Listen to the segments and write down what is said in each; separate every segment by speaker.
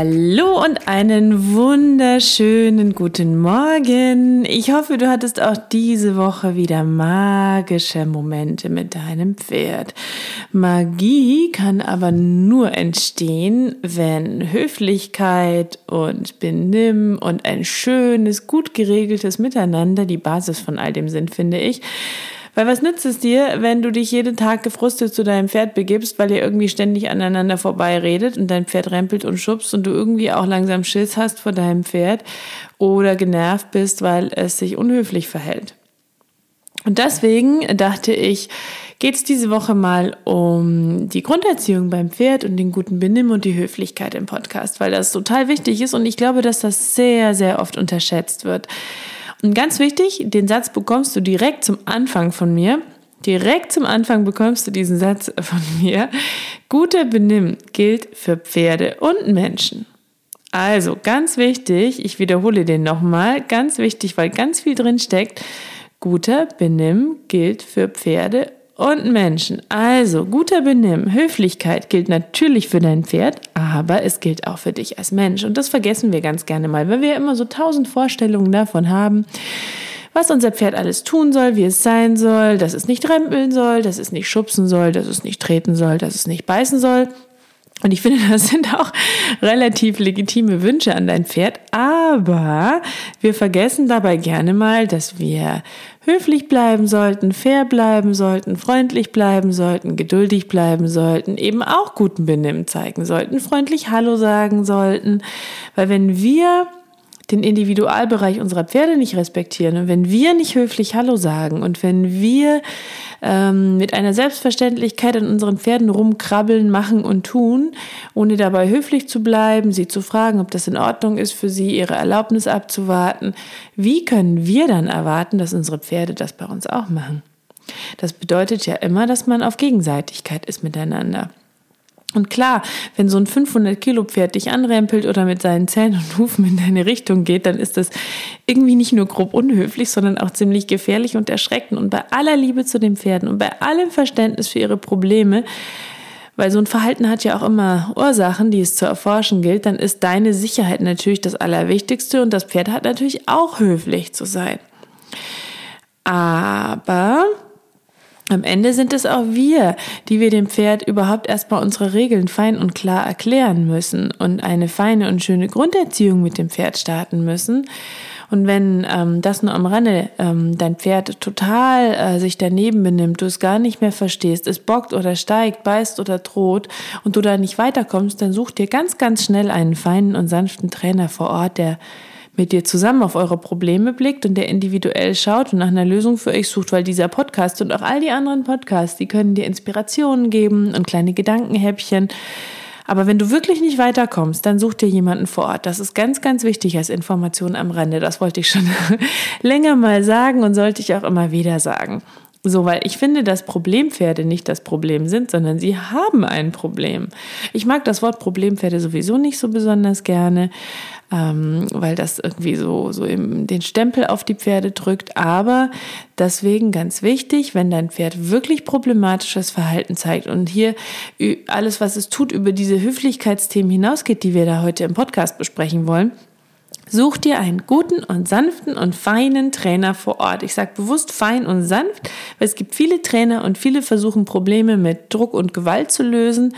Speaker 1: Hallo und einen wunderschönen guten Morgen. Ich hoffe, du hattest auch diese Woche wieder magische Momente mit deinem Pferd. Magie kann aber nur entstehen, wenn Höflichkeit und Benimm und ein schönes, gut geregeltes Miteinander die Basis von all dem sind, finde ich. Weil was nützt es dir, wenn du dich jeden Tag gefrustet zu deinem Pferd begibst, weil ihr irgendwie ständig aneinander vorbeiredet und dein Pferd rempelt und schubst und du irgendwie auch langsam Schiss hast vor deinem Pferd oder genervt bist, weil es sich unhöflich verhält. Und deswegen dachte ich, geht es diese Woche mal um die Grunderziehung beim Pferd und den guten Benimm und die Höflichkeit im Podcast, weil das total wichtig ist und ich glaube, dass das sehr, sehr oft unterschätzt wird. Und ganz wichtig, den Satz bekommst du direkt zum Anfang von mir. Direkt zum Anfang bekommst du diesen Satz von mir. Guter Benimm gilt für Pferde und Menschen. Also ganz wichtig, ich wiederhole den nochmal, ganz wichtig, weil ganz viel drin steckt. Guter Benimm gilt für Pferde und Menschen. Also guter Benimm, Höflichkeit gilt natürlich für dein Pferd, aber es gilt auch für dich als Mensch. Und das vergessen wir ganz gerne mal, weil wir immer so tausend Vorstellungen davon haben, was unser Pferd alles tun soll, wie es sein soll, dass es nicht rempeln soll, dass es nicht schubsen soll, dass es nicht treten soll, dass es nicht beißen soll. Und ich finde, das sind auch relativ legitime Wünsche an dein Pferd. Aber wir vergessen dabei gerne mal, dass wir höflich bleiben sollten, fair bleiben sollten, freundlich bleiben sollten, geduldig bleiben sollten, eben auch guten Benimm zeigen sollten, freundlich Hallo sagen sollten. Weil wenn wir den Individualbereich unserer Pferde nicht respektieren und wenn wir nicht höflich Hallo sagen und wenn wir ähm, mit einer Selbstverständlichkeit an unseren Pferden rumkrabbeln, machen und tun, ohne dabei höflich zu bleiben, sie zu fragen, ob das in Ordnung ist für sie, ihre Erlaubnis abzuwarten, wie können wir dann erwarten, dass unsere Pferde das bei uns auch machen? Das bedeutet ja immer, dass man auf Gegenseitigkeit ist miteinander. Und klar, wenn so ein 500 Kilo Pferd dich anrempelt oder mit seinen Zähnen und Hufen in deine Richtung geht, dann ist das irgendwie nicht nur grob unhöflich, sondern auch ziemlich gefährlich und erschreckend. Und bei aller Liebe zu den Pferden und bei allem Verständnis für ihre Probleme, weil so ein Verhalten hat ja auch immer Ursachen, die es zu erforschen gilt, dann ist deine Sicherheit natürlich das Allerwichtigste und das Pferd hat natürlich auch höflich zu sein. Aber am Ende sind es auch wir, die wir dem Pferd überhaupt erstmal unsere Regeln fein und klar erklären müssen und eine feine und schöne Grunderziehung mit dem Pferd starten müssen. Und wenn ähm, das nur am Rande ähm, dein Pferd total äh, sich daneben benimmt, du es gar nicht mehr verstehst, es bockt oder steigt, beißt oder droht und du da nicht weiterkommst, dann such dir ganz, ganz schnell einen feinen und sanften Trainer vor Ort, der mit dir zusammen auf eure Probleme blickt und der individuell schaut und nach einer Lösung für euch sucht, weil dieser Podcast und auch all die anderen Podcasts, die können dir Inspirationen geben und kleine Gedankenhäppchen. Aber wenn du wirklich nicht weiterkommst, dann such dir jemanden vor Ort. Das ist ganz, ganz wichtig als Information am Rande. Das wollte ich schon länger mal sagen und sollte ich auch immer wieder sagen. So, weil ich finde, dass Problempferde nicht das Problem sind, sondern sie haben ein Problem. Ich mag das Wort Problempferde sowieso nicht so besonders gerne, ähm, weil das irgendwie so, so im, den Stempel auf die Pferde drückt. Aber deswegen ganz wichtig, wenn dein Pferd wirklich problematisches Verhalten zeigt und hier alles, was es tut, über diese Höflichkeitsthemen hinausgeht, die wir da heute im Podcast besprechen wollen, Such dir einen guten und sanften und feinen Trainer vor Ort. Ich sage bewusst fein und sanft, weil es gibt viele Trainer und viele versuchen Probleme mit Druck und Gewalt zu lösen.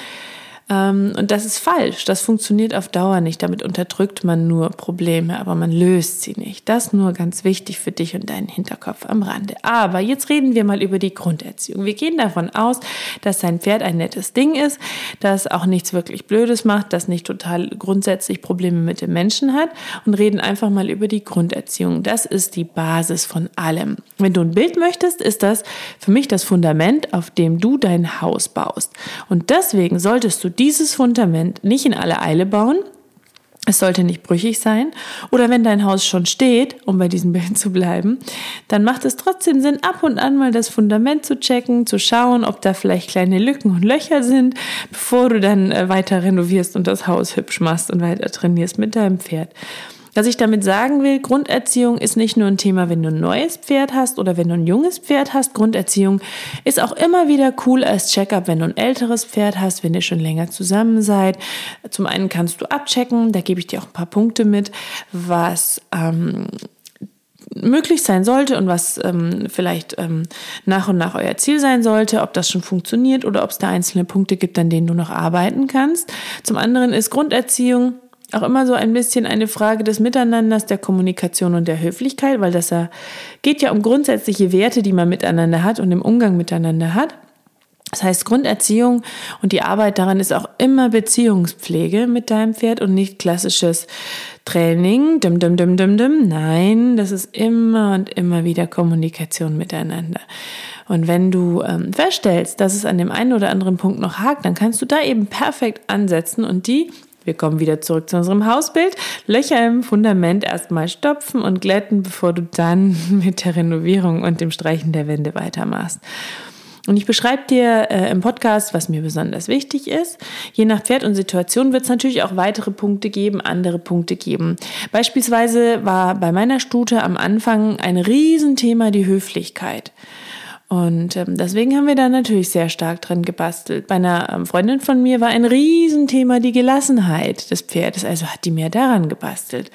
Speaker 1: Ähm, und das ist falsch. Das funktioniert auf Dauer nicht. Damit unterdrückt man nur Probleme, aber man löst sie nicht. Das nur ganz wichtig für dich und deinen Hinterkopf am Rande. Aber jetzt reden wir mal über die Grunderziehung. Wir gehen davon aus, dass dein Pferd ein nettes Ding ist, das auch nichts wirklich Blödes macht, das nicht total grundsätzlich Probleme mit dem Menschen hat und reden einfach mal über die Grunderziehung. Das ist die Basis von allem. Wenn du ein Bild möchtest, ist das für mich das Fundament, auf dem du dein Haus baust. Und deswegen solltest du dieses Fundament nicht in alle Eile bauen. Es sollte nicht brüchig sein. Oder wenn dein Haus schon steht, um bei diesem Bild zu bleiben, dann macht es trotzdem Sinn, ab und an mal das Fundament zu checken, zu schauen, ob da vielleicht kleine Lücken und Löcher sind, bevor du dann äh, weiter renovierst und das Haus hübsch machst und weiter trainierst mit deinem Pferd. Was ich damit sagen will, Grunderziehung ist nicht nur ein Thema, wenn du ein neues Pferd hast oder wenn du ein junges Pferd hast. Grunderziehung ist auch immer wieder cool als Checkup, wenn du ein älteres Pferd hast, wenn ihr schon länger zusammen seid. Zum einen kannst du abchecken, da gebe ich dir auch ein paar Punkte mit, was ähm, möglich sein sollte und was ähm, vielleicht ähm, nach und nach euer Ziel sein sollte, ob das schon funktioniert oder ob es da einzelne Punkte gibt, an denen du noch arbeiten kannst. Zum anderen ist Grunderziehung auch immer so ein bisschen eine Frage des Miteinanders, der Kommunikation und der Höflichkeit, weil das ja geht ja um grundsätzliche Werte, die man miteinander hat und im Umgang miteinander hat. Das heißt, Grunderziehung und die Arbeit daran ist auch immer Beziehungspflege mit deinem Pferd und nicht klassisches Training. Dim, dim, dim, dim, dim. Nein, das ist immer und immer wieder Kommunikation miteinander. Und wenn du ähm, feststellst, dass es an dem einen oder anderen Punkt noch hakt, dann kannst du da eben perfekt ansetzen und die wir kommen wieder zurück zu unserem Hausbild. Löcher im Fundament erstmal stopfen und glätten, bevor du dann mit der Renovierung und dem Streichen der Wände weitermachst. Und ich beschreibe dir äh, im Podcast, was mir besonders wichtig ist. Je nach Pferd und Situation wird es natürlich auch weitere Punkte geben, andere Punkte geben. Beispielsweise war bei meiner Stute am Anfang ein Riesenthema die Höflichkeit. Und ähm, deswegen haben wir da natürlich sehr stark drin gebastelt. Bei einer ähm, Freundin von mir war ein Riesenthema die Gelassenheit des Pferdes, also hat die mehr daran gebastelt.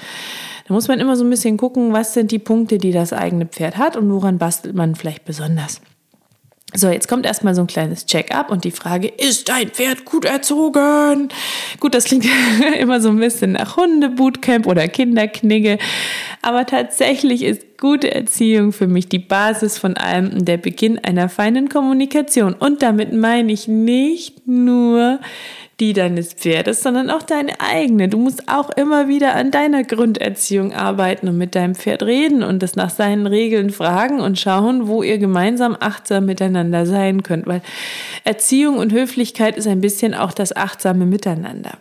Speaker 1: Da muss man immer so ein bisschen gucken, was sind die Punkte, die das eigene Pferd hat und woran bastelt man vielleicht besonders. So, jetzt kommt erstmal so ein kleines Check-up und die Frage, ist dein Pferd gut erzogen? Gut, das klingt immer so ein bisschen nach Hundebootcamp oder Kinderknigge, aber tatsächlich ist gute Erziehung für mich die Basis von allem und der Beginn einer feinen Kommunikation. Und damit meine ich nicht nur die deines Pferdes, sondern auch deine eigene. Du musst auch immer wieder an deiner Grunderziehung arbeiten und mit deinem Pferd reden und es nach seinen Regeln fragen und schauen, wo ihr gemeinsam achtsam miteinander sein könnt, weil Erziehung und Höflichkeit ist ein bisschen auch das achtsame Miteinander.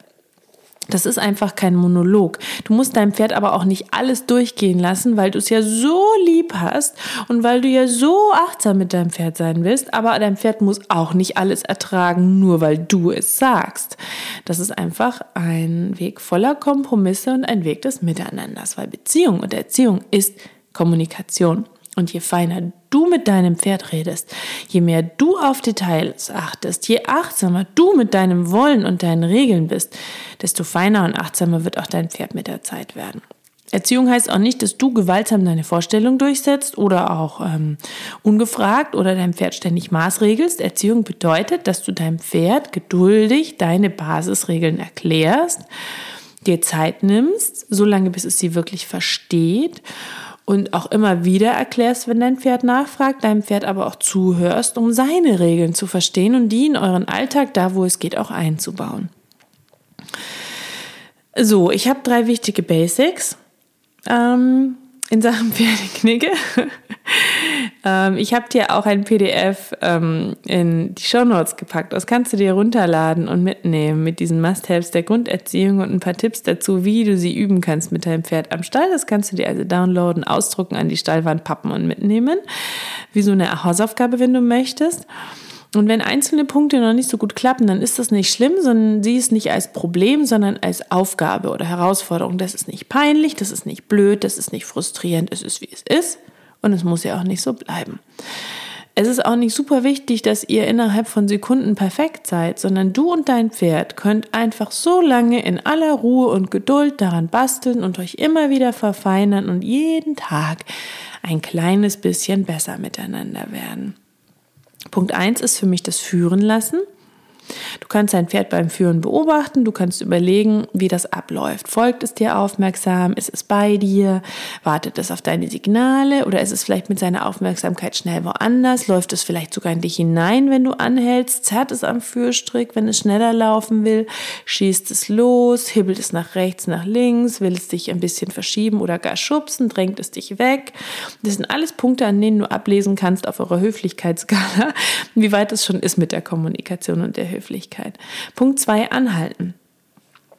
Speaker 1: Das ist einfach kein Monolog. Du musst deinem Pferd aber auch nicht alles durchgehen lassen, weil du es ja so lieb hast und weil du ja so achtsam mit deinem Pferd sein willst. Aber dein Pferd muss auch nicht alles ertragen, nur weil du es sagst. Das ist einfach ein Weg voller Kompromisse und ein Weg des Miteinanders, weil Beziehung und Erziehung ist Kommunikation. Und je feiner du mit deinem Pferd redest, je mehr du auf Details achtest, je achtsamer du mit deinem Wollen und deinen Regeln bist, desto feiner und achtsamer wird auch dein Pferd mit der Zeit werden. Erziehung heißt auch nicht, dass du gewaltsam deine Vorstellung durchsetzt oder auch ähm, ungefragt oder dein Pferd ständig maßregelst. Erziehung bedeutet, dass du deinem Pferd geduldig deine Basisregeln erklärst, dir Zeit nimmst, solange bis es sie wirklich versteht und auch immer wieder erklärst, wenn dein Pferd nachfragt, deinem Pferd aber auch zuhörst, um seine Regeln zu verstehen und die in euren Alltag, da wo es geht, auch einzubauen. So, ich habe drei wichtige Basics. Ähm, in Sachen Pferdeknicke. Ähm, ich habe dir auch ein PDF ähm, in die Show Notes gepackt. Das kannst du dir runterladen und mitnehmen mit diesen Must-Haves der Grunderziehung und ein paar Tipps dazu, wie du sie üben kannst mit deinem Pferd am Stall. Das kannst du dir also downloaden, ausdrucken, an die Stallwand pappen und mitnehmen. Wie so eine Hausaufgabe, wenn du möchtest. Und wenn einzelne Punkte noch nicht so gut klappen, dann ist das nicht schlimm, sondern sieh es nicht als Problem, sondern als Aufgabe oder Herausforderung. Das ist nicht peinlich, das ist nicht blöd, das ist nicht frustrierend, es ist wie es ist und es muss ja auch nicht so bleiben. Es ist auch nicht super wichtig, dass ihr innerhalb von Sekunden perfekt seid, sondern du und dein Pferd könnt einfach so lange in aller Ruhe und Geduld daran basteln und euch immer wieder verfeinern und jeden Tag ein kleines bisschen besser miteinander werden. Punkt eins ist für mich das Führen lassen. Du kannst dein Pferd beim Führen beobachten, du kannst überlegen, wie das abläuft. Folgt es dir aufmerksam? Ist es bei dir? Wartet es auf deine Signale? Oder ist es vielleicht mit seiner Aufmerksamkeit schnell woanders? Läuft es vielleicht sogar in dich hinein, wenn du anhältst? Zerrt es am Führstrick, wenn es schneller laufen will? Schießt es los? Hibbelt es nach rechts, nach links? Will es dich ein bisschen verschieben oder gar schubsen? Drängt es dich weg? Das sind alles Punkte, an denen du ablesen kannst auf eurer Höflichkeitsskala, wie weit es schon ist mit der Kommunikation und der Höflichkeit. Punkt zwei, anhalten.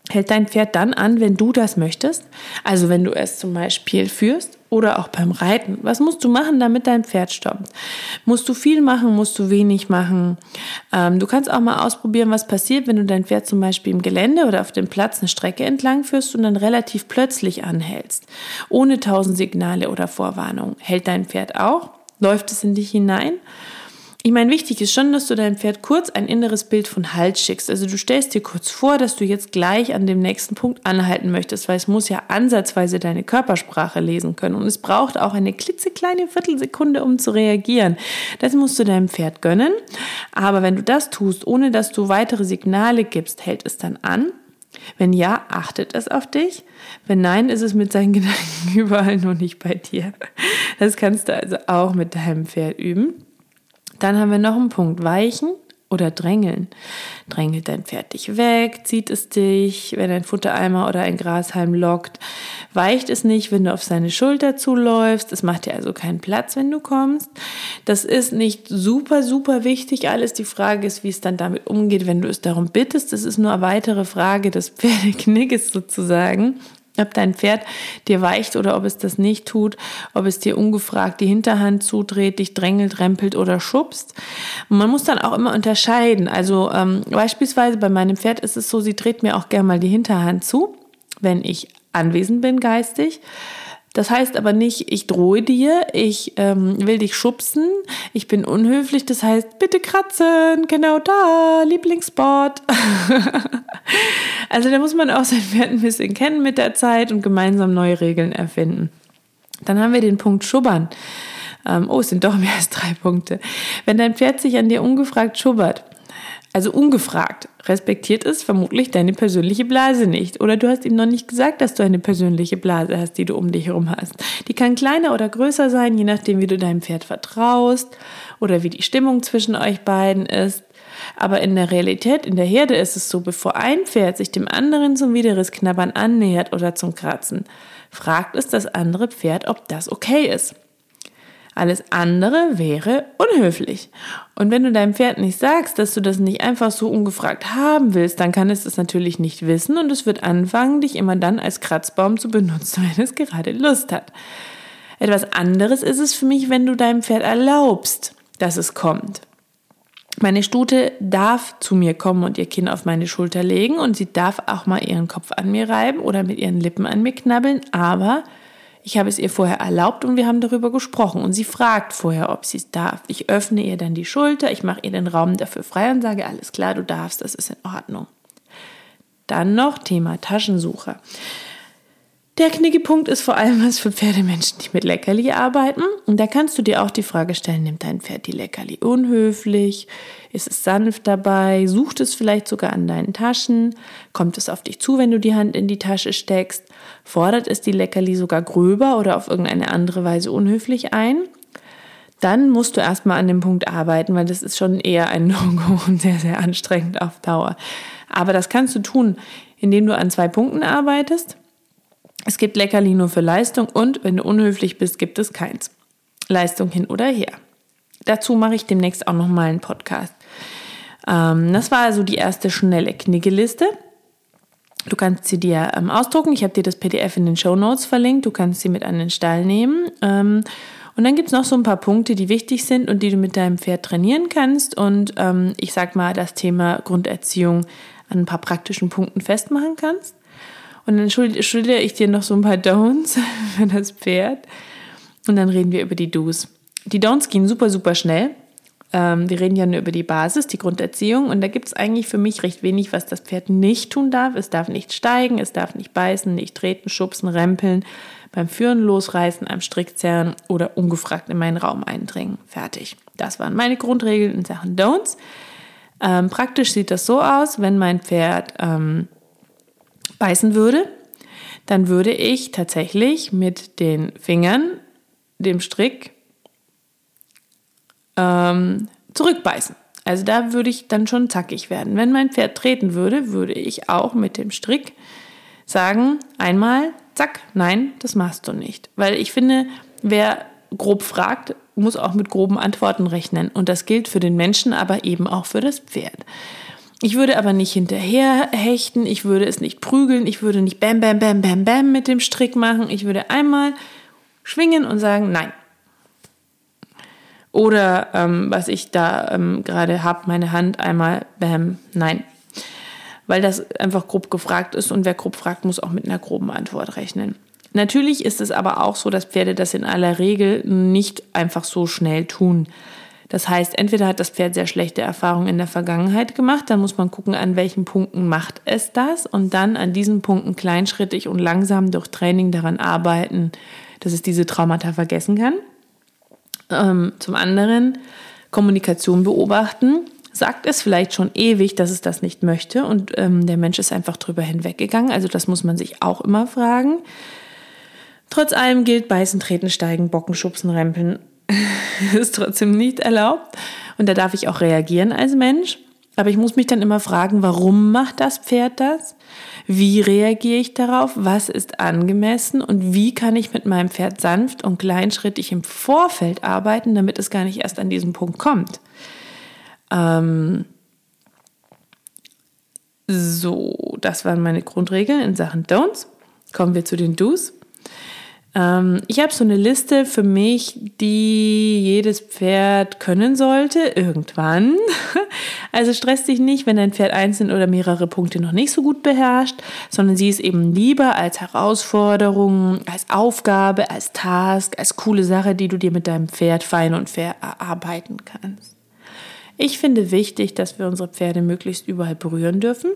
Speaker 1: Hält dein Pferd dann an, wenn du das möchtest? Also wenn du es zum Beispiel führst oder auch beim Reiten. Was musst du machen, damit dein Pferd stoppt? Musst du viel machen, musst du wenig machen? Ähm, du kannst auch mal ausprobieren, was passiert, wenn du dein Pferd zum Beispiel im Gelände oder auf dem Platz eine Strecke entlang führst und dann relativ plötzlich anhältst. Ohne tausend Signale oder Vorwarnung. Hält dein Pferd auch? Läuft es in dich hinein? Ich meine, wichtig ist schon, dass du deinem Pferd kurz ein inneres Bild von Halt schickst. Also du stellst dir kurz vor, dass du jetzt gleich an dem nächsten Punkt anhalten möchtest, weil es muss ja ansatzweise deine Körpersprache lesen können. Und es braucht auch eine klitzekleine Viertelsekunde, um zu reagieren. Das musst du deinem Pferd gönnen. Aber wenn du das tust, ohne dass du weitere Signale gibst, hält es dann an. Wenn ja, achtet es auf dich. Wenn nein, ist es mit seinen Gedanken überall nur nicht bei dir. Das kannst du also auch mit deinem Pferd üben. Dann haben wir noch einen Punkt, weichen oder drängeln. Drängelt dein Pferd dich weg, zieht es dich, wenn ein Futtereimer oder ein Grashalm lockt, weicht es nicht, wenn du auf seine Schulter zuläufst. Es macht dir also keinen Platz, wenn du kommst. Das ist nicht super, super wichtig. Alles die Frage ist, wie es dann damit umgeht, wenn du es darum bittest. Das ist nur eine weitere Frage des Pferdeknickes sozusagen ob dein Pferd dir weicht oder ob es das nicht tut, ob es dir ungefragt die Hinterhand zudreht, dich drängelt, rempelt oder schubst. Man muss dann auch immer unterscheiden. Also ähm, beispielsweise bei meinem Pferd ist es so, sie dreht mir auch gerne mal die Hinterhand zu, wenn ich anwesend bin geistig. Das heißt aber nicht, ich drohe dir, ich ähm, will dich schubsen, ich bin unhöflich. Das heißt, bitte kratzen, genau da, Lieblingsspot. also da muss man auch sein Pferd ein bisschen kennen mit der Zeit und gemeinsam neue Regeln erfinden. Dann haben wir den Punkt Schubbern. Ähm, oh, es sind doch mehr als drei Punkte. Wenn dein Pferd sich an dir ungefragt schubbert, also ungefragt, respektiert es vermutlich deine persönliche Blase nicht. Oder du hast ihm noch nicht gesagt, dass du eine persönliche Blase hast, die du um dich herum hast. Die kann kleiner oder größer sein, je nachdem, wie du deinem Pferd vertraust oder wie die Stimmung zwischen euch beiden ist. Aber in der Realität, in der Herde ist es so, bevor ein Pferd sich dem anderen zum Widerrissknabbern annähert oder zum Kratzen, fragt es das andere Pferd, ob das okay ist. Alles andere wäre unhöflich. Und wenn du deinem Pferd nicht sagst, dass du das nicht einfach so ungefragt haben willst, dann kann es das natürlich nicht wissen und es wird anfangen, dich immer dann als Kratzbaum zu benutzen, wenn es gerade Lust hat. Etwas anderes ist es für mich, wenn du deinem Pferd erlaubst, dass es kommt. Meine Stute darf zu mir kommen und ihr Kinn auf meine Schulter legen und sie darf auch mal ihren Kopf an mir reiben oder mit ihren Lippen an mir knabbeln, aber ich habe es ihr vorher erlaubt und wir haben darüber gesprochen. Und sie fragt vorher, ob sie es darf. Ich öffne ihr dann die Schulter, ich mache ihr den Raum dafür frei und sage, alles klar, du darfst, das ist in Ordnung. Dann noch Thema Taschensuche. Der Knickepunkt ist vor allem was für Pferdemenschen, die mit Leckerli arbeiten. Und da kannst du dir auch die Frage stellen, nimmt dein Pferd die Leckerli unhöflich? Ist es sanft dabei? Sucht es vielleicht sogar an deinen Taschen? Kommt es auf dich zu, wenn du die Hand in die Tasche steckst? Fordert es die Leckerli sogar gröber oder auf irgendeine andere Weise unhöflich ein? Dann musst du erstmal an dem Punkt arbeiten, weil das ist schon eher ein No-Go und sehr, sehr anstrengend auf Dauer. Aber das kannst du tun, indem du an zwei Punkten arbeitest es gibt Leckerli nur für Leistung und wenn du unhöflich bist, gibt es keins. Leistung hin oder her. Dazu mache ich demnächst auch nochmal einen Podcast. Ähm, das war also die erste schnelle Kniggeliste. Du kannst sie dir ähm, ausdrucken. Ich habe dir das PDF in den Show Notes verlinkt. Du kannst sie mit an den Stall nehmen. Ähm, und dann gibt es noch so ein paar Punkte, die wichtig sind und die du mit deinem Pferd trainieren kannst. Und ähm, ich sag mal, das Thema Grunderziehung an ein paar praktischen Punkten festmachen kannst. Und dann schildere ich dir noch so ein paar Don'ts für das Pferd. Und dann reden wir über die Do's. Die Don'ts gehen super, super schnell. Ähm, wir reden ja nur über die Basis, die Grunderziehung. Und da gibt es eigentlich für mich recht wenig, was das Pferd nicht tun darf. Es darf nicht steigen, es darf nicht beißen, nicht treten, schubsen, rempeln, beim Führen losreißen, am Strick zerren oder ungefragt in meinen Raum eindringen. Fertig. Das waren meine Grundregeln in Sachen Don'ts. Ähm, praktisch sieht das so aus, wenn mein Pferd ähm, beißen würde, dann würde ich tatsächlich mit den Fingern dem Strick ähm, zurückbeißen. Also da würde ich dann schon zackig werden. Wenn mein Pferd treten würde, würde ich auch mit dem Strick sagen, einmal, zack, nein, das machst du nicht. Weil ich finde, wer grob fragt, muss auch mit groben Antworten rechnen. Und das gilt für den Menschen, aber eben auch für das Pferd. Ich würde aber nicht hinterher hechten, ich würde es nicht prügeln, ich würde nicht bam, bam, bam, bam, bam mit dem Strick machen. Ich würde einmal schwingen und sagen, nein. Oder ähm, was ich da ähm, gerade habe, meine Hand einmal, bam, nein. Weil das einfach grob gefragt ist und wer grob fragt, muss auch mit einer groben Antwort rechnen. Natürlich ist es aber auch so, dass Pferde das in aller Regel nicht einfach so schnell tun. Das heißt, entweder hat das Pferd sehr schlechte Erfahrungen in der Vergangenheit gemacht, dann muss man gucken, an welchen Punkten macht es das und dann an diesen Punkten kleinschrittig und langsam durch Training daran arbeiten, dass es diese Traumata vergessen kann. Ähm, zum anderen Kommunikation beobachten. Sagt es vielleicht schon ewig, dass es das nicht möchte und ähm, der Mensch ist einfach drüber hinweggegangen. Also das muss man sich auch immer fragen. Trotz allem gilt Beißen, Treten, Steigen, Bocken, Schubsen, Rempeln ist trotzdem nicht erlaubt. Und da darf ich auch reagieren als Mensch. Aber ich muss mich dann immer fragen, warum macht das Pferd das? Wie reagiere ich darauf? Was ist angemessen? Und wie kann ich mit meinem Pferd sanft und kleinschrittig im Vorfeld arbeiten, damit es gar nicht erst an diesen Punkt kommt? Ähm so, das waren meine Grundregeln in Sachen Don'ts. Kommen wir zu den Do's. Ähm, ich habe so eine Liste für mich, die jedes Pferd können sollte, irgendwann. Also stress dich nicht, wenn dein Pferd einzeln oder mehrere Punkte noch nicht so gut beherrscht, sondern sieh es eben lieber als Herausforderung, als Aufgabe, als Task, als coole Sache, die du dir mit deinem Pferd fein und fair erarbeiten kannst. Ich finde wichtig, dass wir unsere Pferde möglichst überall berühren dürfen,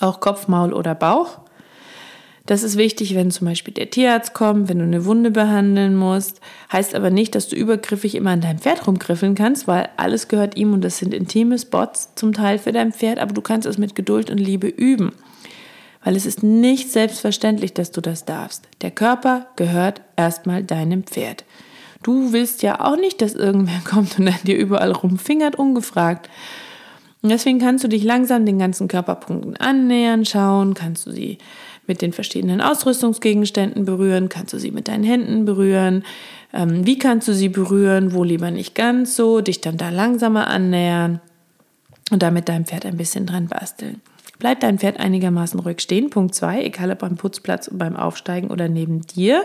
Speaker 1: auch Kopf, Maul oder Bauch. Das ist wichtig, wenn zum Beispiel der Tierarzt kommt, wenn du eine Wunde behandeln musst. Heißt aber nicht, dass du übergriffig immer an deinem Pferd rumgriffeln kannst, weil alles gehört ihm und das sind intime Spots zum Teil für dein Pferd, aber du kannst es mit Geduld und Liebe üben. Weil es ist nicht selbstverständlich, dass du das darfst. Der Körper gehört erstmal deinem Pferd. Du willst ja auch nicht, dass irgendwer kommt und an dir überall rumfingert, ungefragt. Und deswegen kannst du dich langsam den ganzen Körperpunkten annähern, schauen, kannst du sie mit den verschiedenen Ausrüstungsgegenständen berühren? Kannst du sie mit deinen Händen berühren? Ähm, wie kannst du sie berühren? Wo lieber nicht ganz so? Dich dann da langsamer annähern und damit deinem Pferd ein bisschen dran basteln. Bleibt dein Pferd einigermaßen ruhig stehen. Punkt 2, egal ob am Putzplatz, beim Aufsteigen oder neben dir.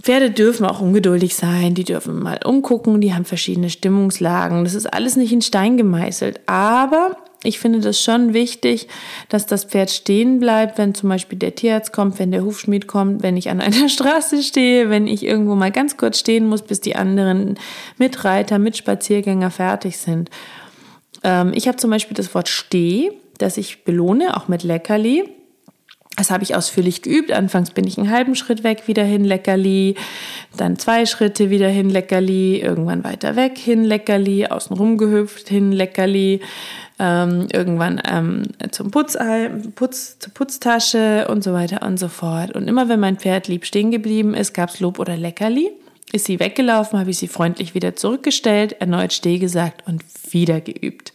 Speaker 1: Pferde dürfen auch ungeduldig sein, die dürfen mal umgucken, die haben verschiedene Stimmungslagen. Das ist alles nicht in Stein gemeißelt. Aber ich finde das schon wichtig, dass das Pferd stehen bleibt, wenn zum Beispiel der Tierarzt kommt, wenn der Hufschmied kommt, wenn ich an einer Straße stehe, wenn ich irgendwo mal ganz kurz stehen muss, bis die anderen Mitreiter, Mitspaziergänger fertig sind. Ähm, ich habe zum Beispiel das Wort steh, das ich belohne, auch mit Leckerli. Das habe ich ausführlich geübt. Anfangs bin ich einen halben Schritt weg, wieder hin Leckerli, dann zwei Schritte wieder hin Leckerli, irgendwann weiter weg hin Leckerli, außenrum gehüpft hin Leckerli, ähm, irgendwann ähm, zum Putz, Putz, zur Putztasche und so weiter und so fort. Und immer wenn mein Pferd lieb stehen geblieben ist, gab es Lob oder Leckerli. Ist sie weggelaufen, habe ich sie freundlich wieder zurückgestellt, erneut Steh gesagt und wieder geübt.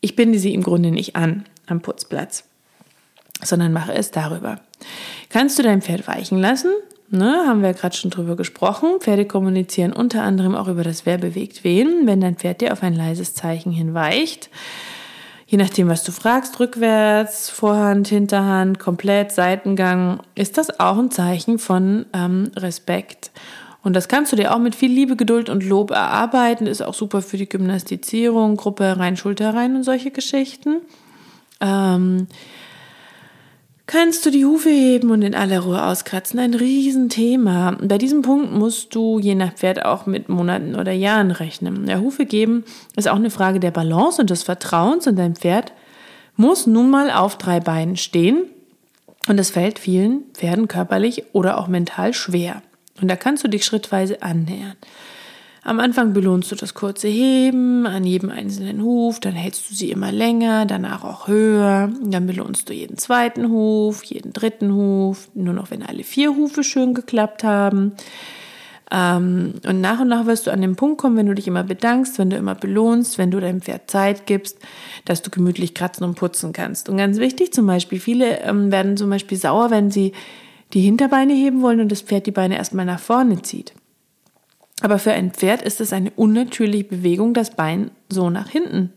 Speaker 1: Ich binde sie im Grunde nicht an am Putzplatz, sondern mache es darüber. Kannst du dein Pferd weichen lassen? Ne, haben wir gerade schon drüber gesprochen. Pferde kommunizieren unter anderem auch über das Wer bewegt wen. Wenn dein Pferd dir auf ein leises Zeichen hinweicht, je nachdem, was du fragst, rückwärts, Vorhand, Hinterhand, komplett, Seitengang, ist das auch ein Zeichen von ähm, Respekt. Und das kannst du dir auch mit viel Liebe, Geduld und Lob erarbeiten. Ist auch super für die Gymnastizierung, Gruppe rein, Schulter rein und solche Geschichten. Ähm, kannst du die Hufe heben und in aller Ruhe auskratzen. Ein Riesenthema. Bei diesem Punkt musst du je nach Pferd auch mit Monaten oder Jahren rechnen. Der Hufe geben ist auch eine Frage der Balance und des Vertrauens und dein Pferd muss nun mal auf drei Beinen stehen und das fällt vielen Pferden körperlich oder auch mental schwer. Und da kannst du dich schrittweise annähern. Am Anfang belohnst du das kurze Heben an jedem einzelnen Huf, dann hältst du sie immer länger, danach auch höher, dann belohnst du jeden zweiten Huf, jeden dritten Huf, nur noch wenn alle vier Hufe schön geklappt haben. Ähm, und nach und nach wirst du an den Punkt kommen, wenn du dich immer bedankst, wenn du immer belohnst, wenn du deinem Pferd Zeit gibst, dass du gemütlich kratzen und putzen kannst. Und ganz wichtig zum Beispiel, viele ähm, werden zum Beispiel sauer, wenn sie die Hinterbeine heben wollen und das Pferd die Beine erstmal nach vorne zieht. Aber für ein Pferd ist es eine unnatürliche Bewegung, das Bein so nach hinten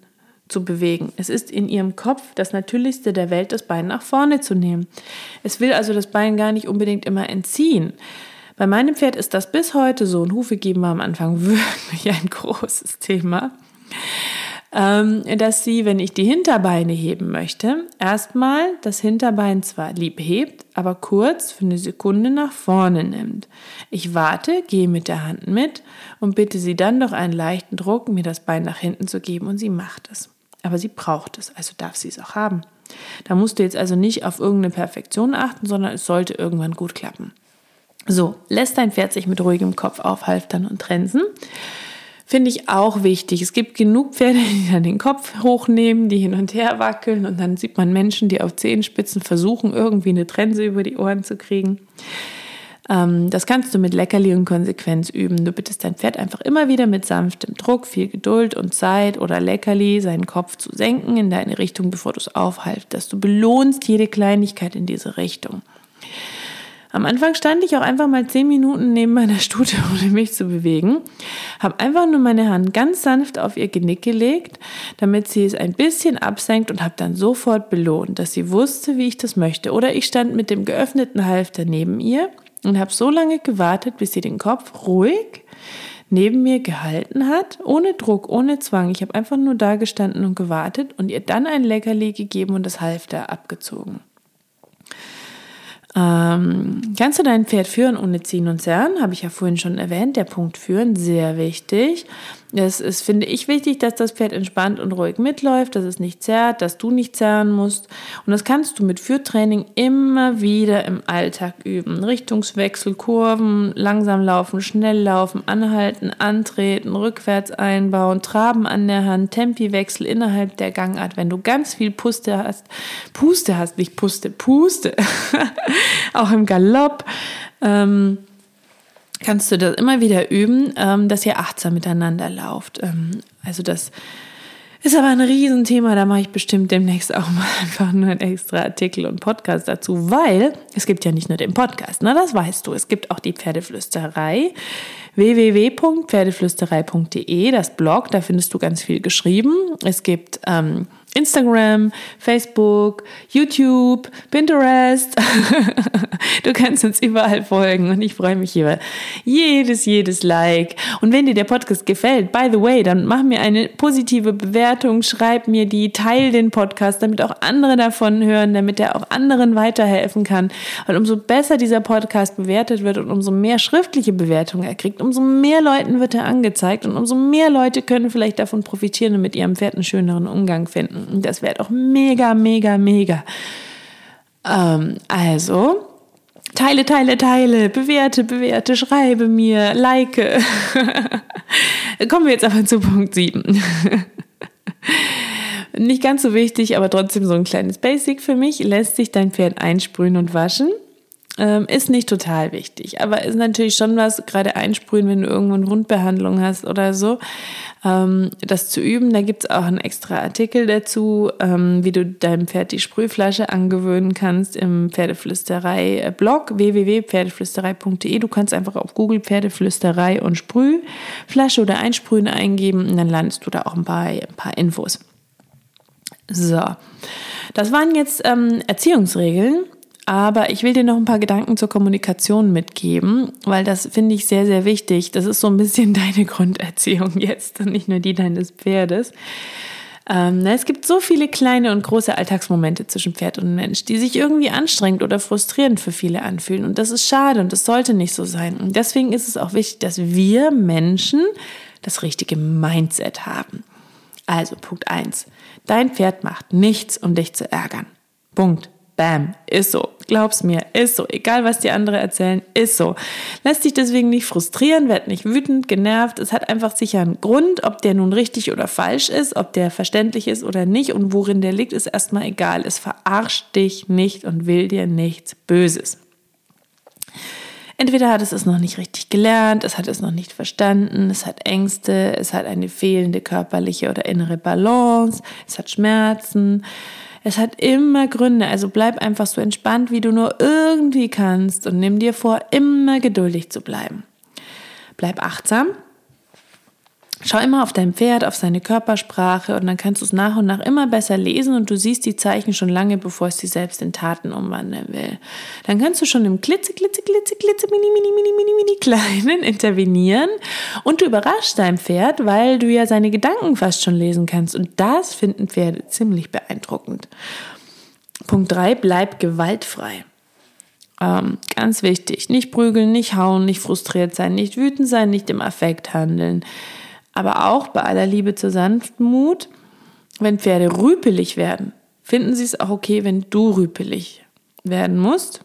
Speaker 1: zu bewegen. Es ist in ihrem Kopf das Natürlichste der Welt, das Bein nach vorne zu nehmen. Es will also das Bein gar nicht unbedingt immer entziehen. Bei meinem Pferd ist das bis heute so. Und Hufe geben war am Anfang wirklich ein großes Thema. Ähm, dass sie, wenn ich die Hinterbeine heben möchte, erstmal das Hinterbein zwar lieb hebt, aber kurz für eine Sekunde nach vorne nimmt. Ich warte, gehe mit der Hand mit und bitte sie dann durch einen leichten Druck, mir das Bein nach hinten zu geben und sie macht es. Aber sie braucht es, also darf sie es auch haben. Da musst du jetzt also nicht auf irgendeine Perfektion achten, sondern es sollte irgendwann gut klappen. So, lässt dein Pferd sich mit ruhigem Kopf aufhalftern und trensen. Finde ich auch wichtig. Es gibt genug Pferde, die dann den Kopf hochnehmen, die hin und her wackeln und dann sieht man Menschen, die auf Zehenspitzen versuchen, irgendwie eine Trense über die Ohren zu kriegen. Ähm, das kannst du mit Leckerli und Konsequenz üben. Du bittest dein Pferd einfach immer wieder mit sanftem Druck, viel Geduld und Zeit oder Leckerli seinen Kopf zu senken in deine Richtung, bevor du es aufhaltest. Du belohnst jede Kleinigkeit in diese Richtung. Am Anfang stand ich auch einfach mal zehn Minuten neben meiner Stute, ohne mich zu bewegen. Habe einfach nur meine Hand ganz sanft auf ihr Genick gelegt, damit sie es ein bisschen absenkt und habe dann sofort belohnt, dass sie wusste, wie ich das möchte. Oder ich stand mit dem geöffneten Halfter neben ihr und habe so lange gewartet, bis sie den Kopf ruhig neben mir gehalten hat, ohne Druck, ohne Zwang. Ich habe einfach nur da gestanden und gewartet und ihr dann ein Leckerli gegeben und das Halfter abgezogen. Ähm, kannst du dein Pferd führen ohne Ziehen und Zerren? Habe ich ja vorhin schon erwähnt. Der Punkt führen, sehr wichtig. Es ist, finde ich, wichtig, dass das Pferd entspannt und ruhig mitläuft, dass es nicht zerrt, dass du nicht zerren musst. Und das kannst du mit Führtraining immer wieder im Alltag üben. Richtungswechsel, Kurven, langsam laufen, schnell laufen, anhalten, antreten, rückwärts einbauen, Traben an der Hand, Tempiwechsel innerhalb der Gangart. Wenn du ganz viel Puste hast, Puste hast, nicht Puste, Puste, auch im Galopp. Ähm, kannst du das immer wieder üben, ähm, dass ihr achtsam miteinander lauft. Ähm, also das ist aber ein Riesenthema, da mache ich bestimmt demnächst auch mal einfach nur einen extra Artikel und Podcast dazu, weil es gibt ja nicht nur den Podcast, na, das weißt du, es gibt auch die Pferdeflüsterei www.pferdeflüsterei.de, das Blog, da findest du ganz viel geschrieben. Es gibt ähm, Instagram, Facebook, YouTube, Pinterest. du kannst uns überall folgen und ich freue mich über jedes, jedes Like. Und wenn dir der Podcast gefällt, by the way, dann mach mir eine positive Bewertung, schreib mir die, teil den Podcast, damit auch andere davon hören, damit er auch anderen weiterhelfen kann. Weil umso besser dieser Podcast bewertet wird und umso mehr schriftliche Bewertungen er kriegt, umso mehr Leuten wird er angezeigt und umso mehr Leute können vielleicht davon profitieren und mit ihrem Pferd einen schöneren Umgang finden. Das wäre doch mega, mega, mega. Ähm, also, teile, teile, teile, bewerte, bewerte, schreibe mir, like. Kommen wir jetzt aber zu Punkt 7. Nicht ganz so wichtig, aber trotzdem so ein kleines Basic für mich. Lässt sich dein Pferd einsprühen und waschen? Ähm, ist nicht total wichtig, aber ist natürlich schon was, gerade einsprühen, wenn du irgendwo eine Wundbehandlung hast oder so, ähm, das zu üben. Da gibt's auch einen extra Artikel dazu, ähm, wie du deinem Pferd die Sprühflasche angewöhnen kannst im Pferdeflüsterei-Blog www.pferdeflüsterei.de. Du kannst einfach auf Google Pferdeflüsterei und Sprühflasche oder Einsprühen eingeben und dann landest du da auch ein paar, ein paar Infos. So, das waren jetzt ähm, Erziehungsregeln. Aber ich will dir noch ein paar Gedanken zur Kommunikation mitgeben, weil das finde ich sehr, sehr wichtig. Das ist so ein bisschen deine Grunderziehung jetzt und nicht nur die deines Pferdes. Ähm, es gibt so viele kleine und große Alltagsmomente zwischen Pferd und Mensch, die sich irgendwie anstrengend oder frustrierend für viele anfühlen. Und das ist schade und das sollte nicht so sein. Und deswegen ist es auch wichtig, dass wir Menschen das richtige Mindset haben. Also Punkt eins: Dein Pferd macht nichts, um dich zu ärgern. Punkt. Bam, ist so. Glaub's mir, ist so. Egal, was die anderen erzählen, ist so. Lass dich deswegen nicht frustrieren, werd nicht wütend, genervt. Es hat einfach sicher einen Grund, ob der nun richtig oder falsch ist, ob der verständlich ist oder nicht und worin der liegt, ist erstmal egal. Es verarscht dich nicht und will dir nichts Böses. Entweder hat es es noch nicht richtig gelernt, es hat es noch nicht verstanden, es hat Ängste, es hat eine fehlende körperliche oder innere Balance, es hat Schmerzen, es hat immer Gründe, also bleib einfach so entspannt, wie du nur irgendwie kannst und nimm dir vor, immer geduldig zu bleiben. Bleib achtsam Schau immer auf dein Pferd, auf seine Körpersprache und dann kannst du es nach und nach immer besser lesen und du siehst die Zeichen schon lange, bevor es sie selbst in Taten umwandeln will. Dann kannst du schon im klitze, klitze, klitze, klitze, mini, mini, mini, mini, mini kleinen intervenieren und du überraschst dein Pferd, weil du ja seine Gedanken fast schon lesen kannst und das finden Pferde ziemlich beeindruckend. Punkt 3, bleib gewaltfrei. Ähm, ganz wichtig, nicht prügeln, nicht hauen, nicht frustriert sein, nicht wütend sein, nicht im Affekt handeln aber auch bei aller Liebe zur Sanftmut, wenn Pferde rüpelig werden, finden sie es auch okay, wenn du rüpelig werden musst.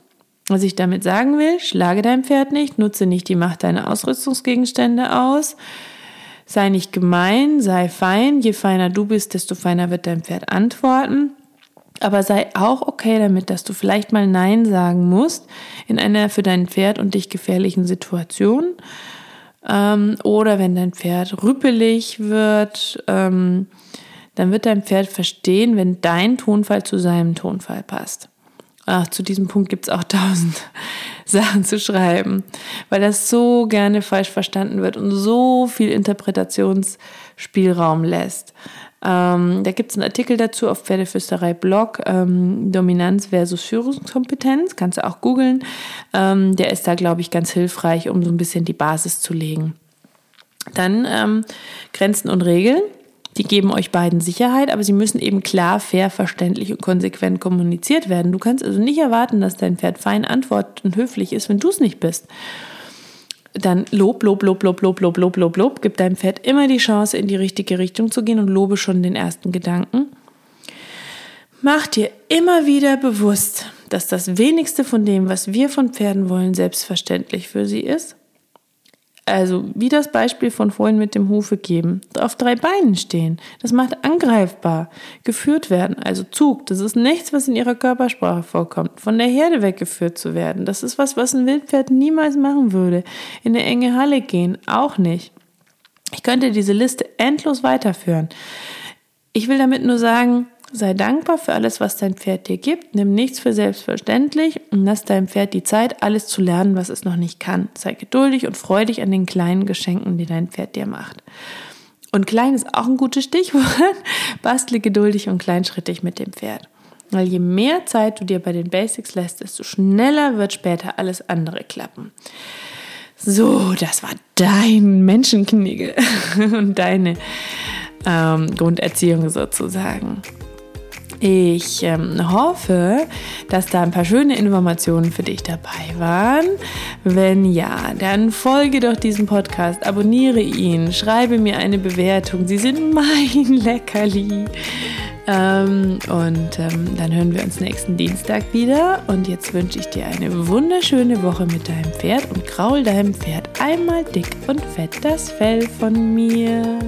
Speaker 1: Was ich damit sagen will, schlage dein Pferd nicht, nutze nicht die Macht deiner Ausrüstungsgegenstände aus, sei nicht gemein, sei fein. Je feiner du bist, desto feiner wird dein Pferd antworten. Aber sei auch okay damit, dass du vielleicht mal Nein sagen musst in einer für dein Pferd und dich gefährlichen Situation ähm, oder wenn dein Pferd rüppelig wird, ähm, dann wird dein Pferd verstehen, wenn dein Tonfall zu seinem Tonfall passt. Ach, zu diesem Punkt gibt es auch tausend Sachen zu schreiben, weil das so gerne falsch verstanden wird und so viel Interpretationsspielraum lässt. Ähm, da gibt es einen Artikel dazu auf Pferdefüsterei Blog, ähm, Dominanz versus Führungskompetenz, kannst du auch googeln. Ähm, der ist da, glaube ich, ganz hilfreich, um so ein bisschen die Basis zu legen. Dann ähm, Grenzen und Regeln. Die geben euch beiden Sicherheit, aber sie müssen eben klar, fair, verständlich und konsequent kommuniziert werden. Du kannst also nicht erwarten, dass dein Pferd fein antwortet und höflich ist, wenn du es nicht bist dann Lob, Lob, Lob, Lob, Lob, Lob, Lob, Lob, Lob. Gib deinem Pferd immer die Chance, in die richtige Richtung zu gehen und lobe schon den ersten Gedanken. Mach dir immer wieder bewusst, dass das wenigste von dem, was wir von Pferden wollen, selbstverständlich für sie ist also wie das Beispiel von vorhin mit dem Hufe geben, auf drei Beinen stehen. Das macht angreifbar. Geführt werden, also Zug, das ist nichts, was in ihrer Körpersprache vorkommt. Von der Herde weggeführt zu werden, das ist was, was ein Wildpferd niemals machen würde. In eine enge Halle gehen, auch nicht. Ich könnte diese Liste endlos weiterführen. Ich will damit nur sagen, Sei dankbar für alles, was dein Pferd dir gibt. Nimm nichts für selbstverständlich und lass deinem Pferd die Zeit, alles zu lernen, was es noch nicht kann. Sei geduldig und freu dich an den kleinen Geschenken, die dein Pferd dir macht. Und klein ist auch ein gutes Stichwort. Bastle geduldig und kleinschrittig mit dem Pferd. Weil je mehr Zeit du dir bei den Basics lässt, desto schneller wird später alles andere klappen. So, das war dein Menschenknigel und deine ähm, Grunderziehung sozusagen. Ich ähm, hoffe, dass da ein paar schöne Informationen für dich dabei waren. Wenn ja, dann folge doch diesem Podcast, abonniere ihn, schreibe mir eine Bewertung. Sie sind mein Leckerli. Ähm, und ähm, dann hören wir uns nächsten Dienstag wieder. Und jetzt wünsche ich dir eine wunderschöne Woche mit deinem Pferd und kraul deinem Pferd einmal dick und fett das Fell von mir.